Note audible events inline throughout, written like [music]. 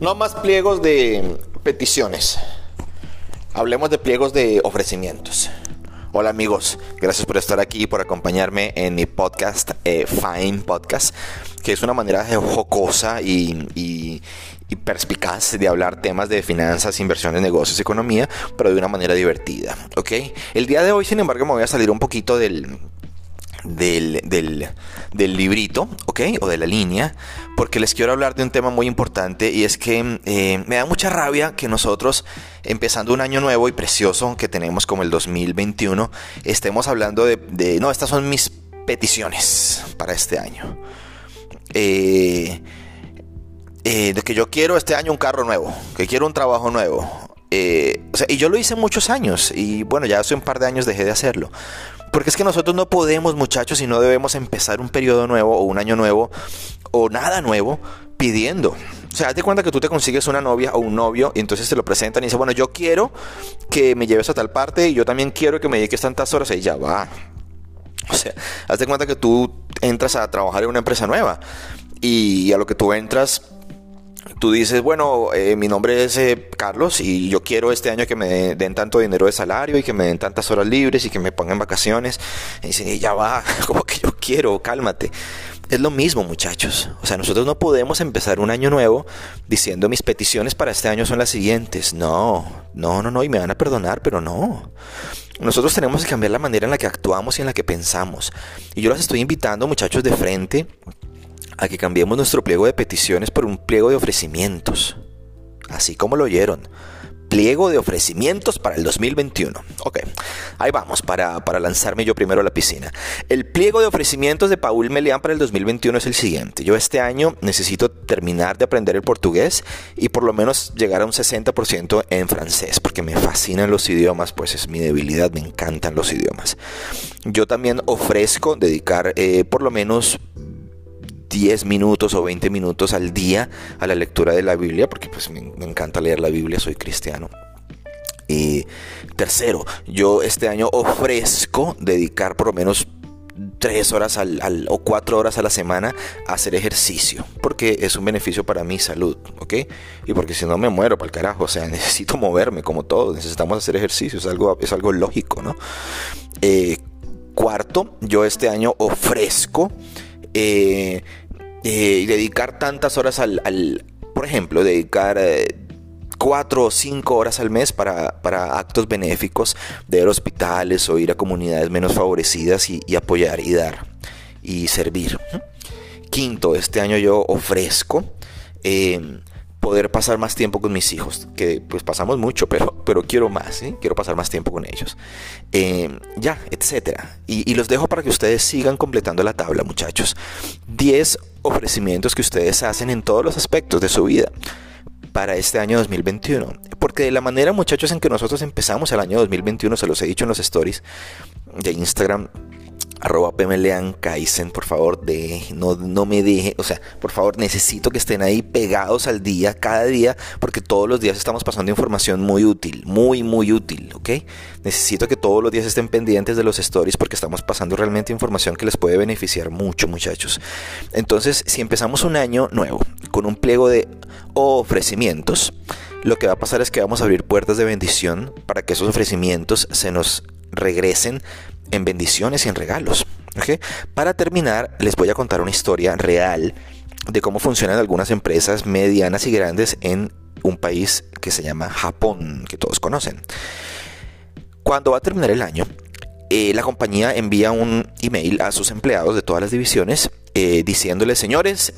No más pliegos de peticiones. Hablemos de pliegos de ofrecimientos. Hola amigos, gracias por estar aquí y por acompañarme en mi podcast, eh, Fine Podcast, que es una manera jocosa y, perspicaz de hablar temas de finanzas, inversiones, negocios, economía, pero de una manera divertida. ¿ok? El día de hoy, sin embargo, me voy a salir un poquito del, del, del, librito, ¿ok? O de la línea, porque les quiero hablar de un tema muy importante y es que eh, me da mucha rabia que nosotros, empezando un año nuevo y precioso que tenemos como el 2021, estemos hablando de, no, estas son mis peticiones para este año. Eh, eh, de que yo quiero este año un carro nuevo, que quiero un trabajo nuevo. y yo lo hice muchos años y bueno, ya hace un par de años dejé de hacerlo. Porque es que nosotros no podemos, muchachos, y no debemos empezar un periodo nuevo o un año nuevo o nada nuevo pidiendo. O sea, haz de cuenta que tú te consigues una novia o un novio y entonces te lo presentan y dice, bueno, yo quiero que me lleves a tal parte y yo también quiero que me dediques tantas horas y ya va. O sea, haz de cuenta que tú entras a trabajar en una empresa nueva y a lo que tú entras tú dices, bueno, eh, mi nombre es eh, Carlos y yo quiero este año que me den tanto dinero de salario y que me den tantas horas libres y que me pongan vacaciones. Y dicen, ya va, [laughs] como que yo quiero, cálmate. Es lo mismo, muchachos. O sea, nosotros no podemos empezar un año nuevo diciendo mis peticiones para este año son las siguientes. No, no, no, no, y me van a perdonar, pero no. Nosotros tenemos que cambiar la manera en la que actuamos y en la que pensamos. Y yo los estoy invitando, muchachos, de frente a que cambiemos nuestro pliego de peticiones por un pliego de ofrecimientos. Así como lo oyeron. Pliego de ofrecimientos para el 2021. Ok, ahí vamos para, lanzarme yo primero a la piscina. El pliego de ofrecimientos de Paul Melián para el 2021 es el siguiente. Yo este año necesito terminar de aprender el portugués y por lo menos llegar a un 60% en francés, porque me fascinan los idiomas, pues es mi debilidad, me encantan los idiomas. Yo también ofrezco dedicar eh, por lo menos 10 minutos o 20 minutos al día a la lectura de la Biblia, porque pues me, encanta leer la Biblia, soy cristiano. Y tercero, yo este año ofrezco dedicar por lo menos 3 horas al, o 4 horas a la semana a hacer ejercicio, porque es un beneficio para mi salud, ¿ok? Y porque si no me muero para el carajo, o sea, [laughs] necesito moverme como todos, necesitamos hacer ejercicio, es algo, es algo lógico, ¿no? Eh, cuarto, yo este año ofrezco eh, eh, dedicar tantas horas al, por ejemplo, dedicar eh, cuatro o cinco horas al mes para, actos benéficos de ir a hospitales o ir a comunidades menos favorecidas y, apoyar y dar y servir. Quinto, este año yo ofrezco poder pasar más tiempo con mis hijos, que pues pasamos mucho, [laughs] pero, pero quiero más, quiero pasar más tiempo con ellos. Em, ya, etcétera. Y, los dejo para que ustedes sigan completando la tabla, muchachos. 10 ofrecimientos que ustedes hacen en todos los aspectos de su vida para este año 2021. Porque de la manera, muchachos, en que nosotros empezamos el año 2021, se los he dicho en los stories de Instagram, arroba Pemelean Kaizen, por favor, de, no, no me deje, o sea, por favor, necesito que estén ahí pegados al día, cada día, porque todos los días estamos pasando información muy útil, muy, muy útil, ¿ok? Necesito que todos los días estén pendientes de los stories porque estamos pasando realmente información que les puede beneficiar mucho, muchachos. Entonces, si empezamos un año nuevo con un pliego de ofrecimientos, lo que va a pasar es que vamos a abrir puertas de bendición para que esos ofrecimientos se nos regresen en bendiciones y en regalos. Para terminar, les voy a contar una historia real de cómo funcionan algunas empresas medianas y grandes en un país que se llama Japón, que todos conocen. Cuando va a terminar el año, eh, la compañía envía un email a sus empleados de todas las divisiones eh, diciéndoles, señores,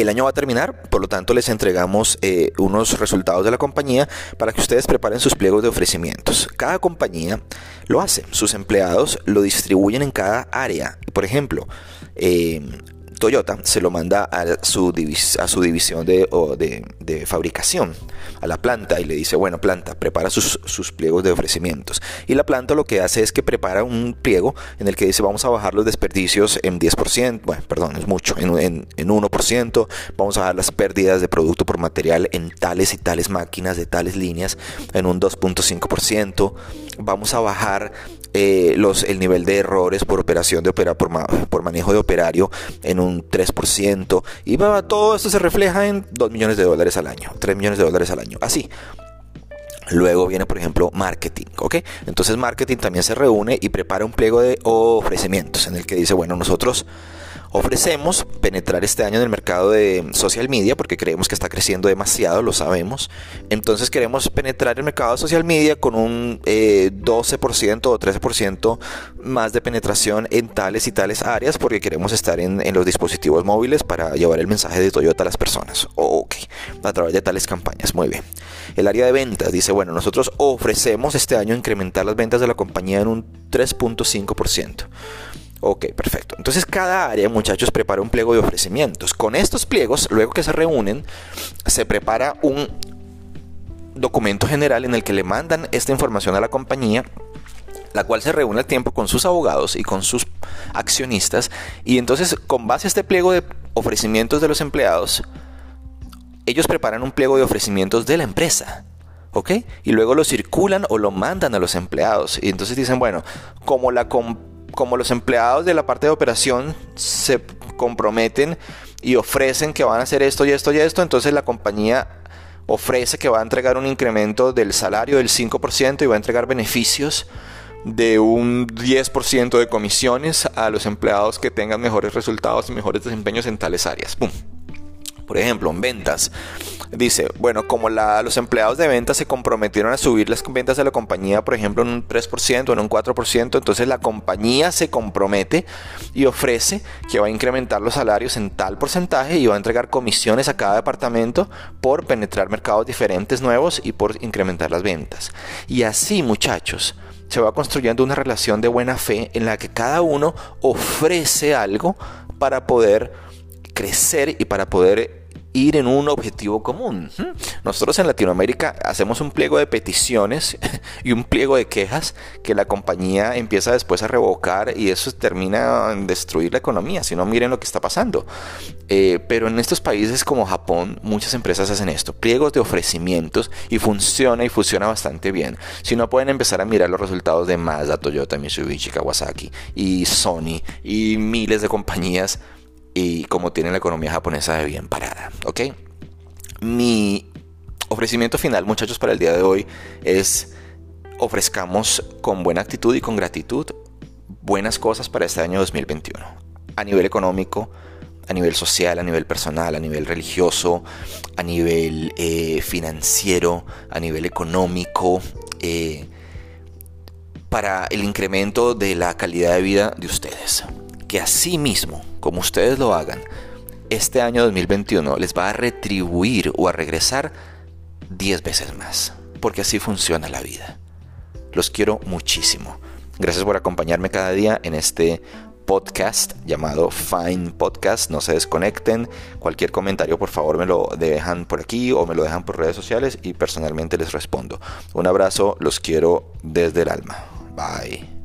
el año va a terminar, por lo tanto les entregamos eh, unos resultados de la compañía para que ustedes preparen sus pliegos de ofrecimientos. Cada compañía lo hace, sus empleados lo distribuyen en cada área. Por ejemplo, eh, Toyota se lo manda a su, a su división de, de, fabricación, a la planta, y le dice, bueno, planta, prepara sus, pliegos de ofrecimientos. Y la planta lo que hace es que prepara un pliego en el que dice, vamos a bajar los desperdicios en 10%, bueno, perdón, es mucho, en, en, en 1%, vamos a bajar las pérdidas de producto por material en tales y tales máquinas de tales líneas en un 2.5%, vamos a bajar eh, los, el nivel de errores por operación de opera, por, por, manejo de operario en un 3%. Y todo esto se refleja en 2 millones de dólares al año, 3 millones de dólares al año. Así. Luego viene, por ejemplo, marketing, ¿ok? Entonces marketing también se reúne y prepara un pliego de ofrecimientos en el que dice, bueno, nosotros Ofrecemos penetrar este año en el mercado de social media porque creemos que está creciendo demasiado, lo sabemos. Entonces queremos penetrar el mercado de social media con un 12% eh, o 13% más de penetración en tales y tales áreas porque queremos estar en, los dispositivos móviles para llevar el mensaje de Toyota a las personas. Ok, a través de tales campañas, muy bien. El área de ventas dice, bueno, nosotros ofrecemos este año incrementar las ventas de la compañía en un 3.5%. Ok, perfecto. Entonces cada área, muchachos, prepara un pliego de ofrecimientos. Con estos pliegos, luego que se reúnen, se prepara un documento general en el que le mandan esta información a la compañía la cual se reúne al tiempo con sus abogados y con sus accionistas y entonces con base a este pliego de ofrecimientos de los empleados ellos preparan un pliego de ofrecimientos de la empresa ¿ok? Y luego lo circulan o lo mandan a los empleados y entonces dicen, bueno, como la compañía como los empleados de la parte de operación se comprometen y ofrecen que van a hacer esto y esto y esto, entonces la compañía ofrece que va a entregar un incremento del salario del 5% y va a entregar beneficios de un 10% de comisiones a los empleados que tengan mejores resultados y mejores desempeños en tales áreas. Por ejemplo, en ventas. Dice, bueno, como los empleados de ventas se comprometieron a subir las ventas de la compañía, por ejemplo, en un 3% o en un 4%, entonces la compañía se compromete y ofrece que va a incrementar los salarios en tal porcentaje y va a entregar comisiones a cada departamento por penetrar mercados diferentes nuevos y por incrementar las ventas. Y así, muchachos, se va construyendo una relación de buena fe en la que cada uno ofrece algo para poder crecer y para poder ir en un objetivo común. Nosotros en Latinoamérica hacemos un pliego de peticiones [laughs] y un pliego de quejas que la compañía empieza después a revocar y eso termina en destruir la economía. Si no, miren lo que está pasando. Eh, pero en estos países como Japón, muchas empresas hacen esto, pliegos de ofrecimientos y funciona y funciona bastante bien. Si no, pueden empezar a mirar los resultados de Mazda, Toyota, Mitsubishi, Kawasaki y Sony y miles de compañías y como tiene la economía japonesa de bien parada. ¿Ok? Mi ofrecimiento final, muchachos, para el día de hoy es ofrezcamos con buena actitud y con gratitud buenas cosas para este año 2021. A nivel económico, a nivel social, a nivel personal, a nivel religioso, a nivel eh, financiero, a nivel económico, eh, para el incremento de la calidad de vida de ustedes que así mismo, como ustedes lo hagan, este año 2021 les va a retribuir o a regresar 10 veces más, porque así funciona la vida. Los quiero muchísimo. Gracias por acompañarme cada día en este podcast llamado Fine Podcast. No se desconecten. Cualquier comentario, por favor, me lo dejan por aquí o me lo dejan por redes sociales y personalmente les respondo. Un abrazo, los quiero desde el alma. Bye.